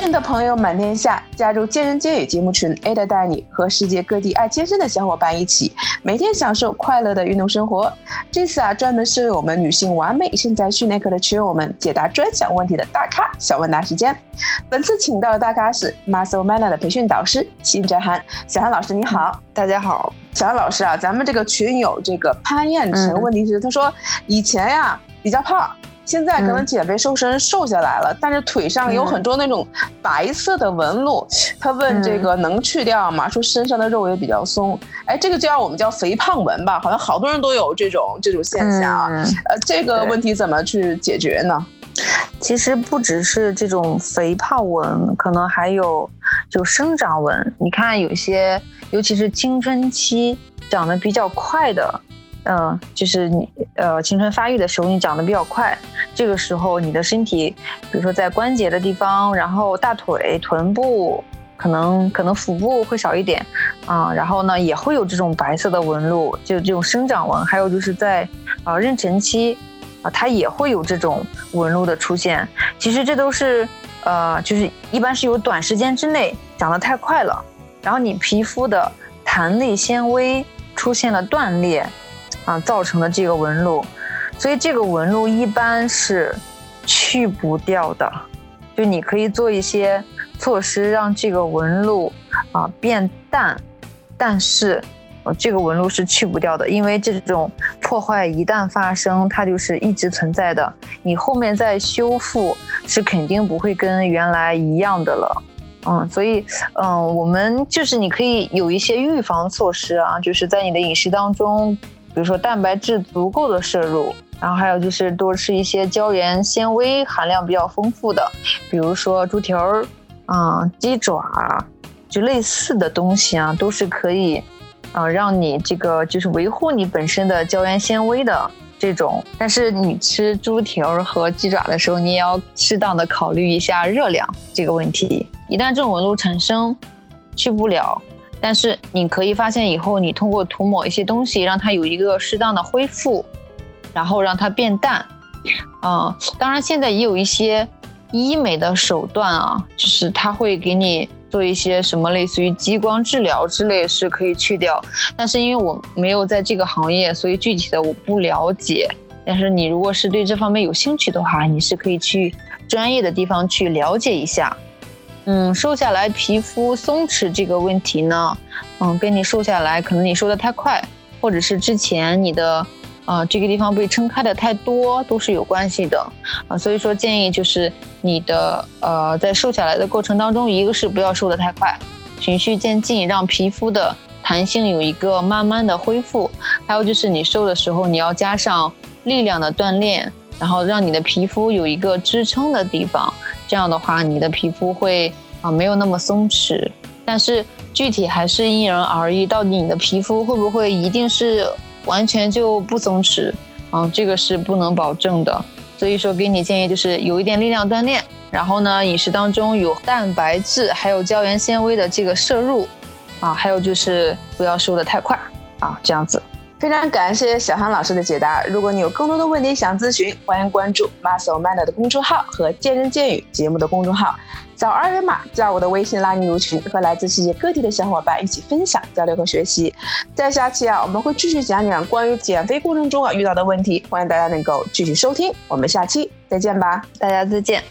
健的朋友满天下，加入健人健语节目群，Ada 带你和世界各地爱健身的小伙伴一起，每天享受快乐的运动生活。这次啊，专门是为我们女性完美身材训练课的群友们解答专享问题的大咖小问答时间。本次请到的大咖是 Muscle Mana 的培训导师辛哲涵，小涵老师你好，大家好。小涵老师啊，咱们这个群友这个潘燕成，问题是他说以前呀比较胖。现在可能减肥瘦身瘦下来了，但是腿上有很多那种白色的纹路。他问这个能去掉吗？说身上的肉也比较松。哎，这个叫我们叫肥胖纹吧？好像好多人都有这种这种现象啊。呃，这个问题怎么去解决呢？其实不只是这种肥胖纹，可能还有就生长纹。你看有些，尤其是青春期长得比较快的。嗯，就是你呃青春发育的时候，你长得比较快，这个时候你的身体，比如说在关节的地方，然后大腿、臀部，可能可能腹部会少一点啊，然后呢也会有这种白色的纹路，就这种生长纹，还有就是在啊妊娠期啊，它也会有这种纹路的出现。其实这都是呃，就是一般是有短时间之内长得太快了，然后你皮肤的弹力纤维出现了断裂。啊，造成的这个纹路，所以这个纹路一般是去不掉的，就你可以做一些措施让这个纹路啊变淡，但是这个纹路是去不掉的，因为这种破坏一旦发生，它就是一直存在的，你后面再修复是肯定不会跟原来一样的了。嗯，所以嗯，我们就是你可以有一些预防措施啊，就是在你的饮食当中。比如说蛋白质足够的摄入，然后还有就是多吃一些胶原纤维含量比较丰富的，比如说猪蹄儿啊、鸡爪，就类似的东西啊，都是可以啊让你这个就是维护你本身的胶原纤维的这种。但是你吃猪蹄儿和鸡爪的时候，你也要适当的考虑一下热量这个问题。一旦这种纹路产生，去不了。但是你可以发现以后，你通过涂抹一些东西，让它有一个适当的恢复，然后让它变淡。嗯，当然现在也有一些医美的手段啊，就是它会给你做一些什么类似于激光治疗之类，是可以去掉。但是因为我没有在这个行业，所以具体的我不了解。但是你如果是对这方面有兴趣的话，你是可以去专业的地方去了解一下。嗯，瘦下来皮肤松弛这个问题呢，嗯，跟你瘦下来可能你瘦的太快，或者是之前你的啊这个地方被撑开的太多，都是有关系的啊。所以说建议就是你的呃在瘦下来的过程当中，一个是不要瘦的太快，循序渐进，让皮肤的弹性有一个慢慢的恢复。还有就是你瘦的时候，你要加上力量的锻炼，然后让你的皮肤有一个支撑的地方。这样的话，你的皮肤会啊没有那么松弛，但是具体还是因人而异。到底你的皮肤会不会一定是完全就不松弛啊？这个是不能保证的。所以说，给你建议就是有一点力量锻炼，然后呢，饮食当中有蛋白质还有胶原纤维的这个摄入啊，还有就是不要瘦得太快啊，这样子。非常感谢小韩老师的解答。如果你有更多的问题想咨询，欢迎关注 Muscle Man 的公众号和健人健语节目的公众号，扫二维码加我的微信拉你入群，和来自世界各地的小伙伴一起分享、交流和学习。在下期啊，我们会继续讲讲关于减肥过程中啊遇到的问题，欢迎大家能够继续收听。我们下期再见吧，大家再见。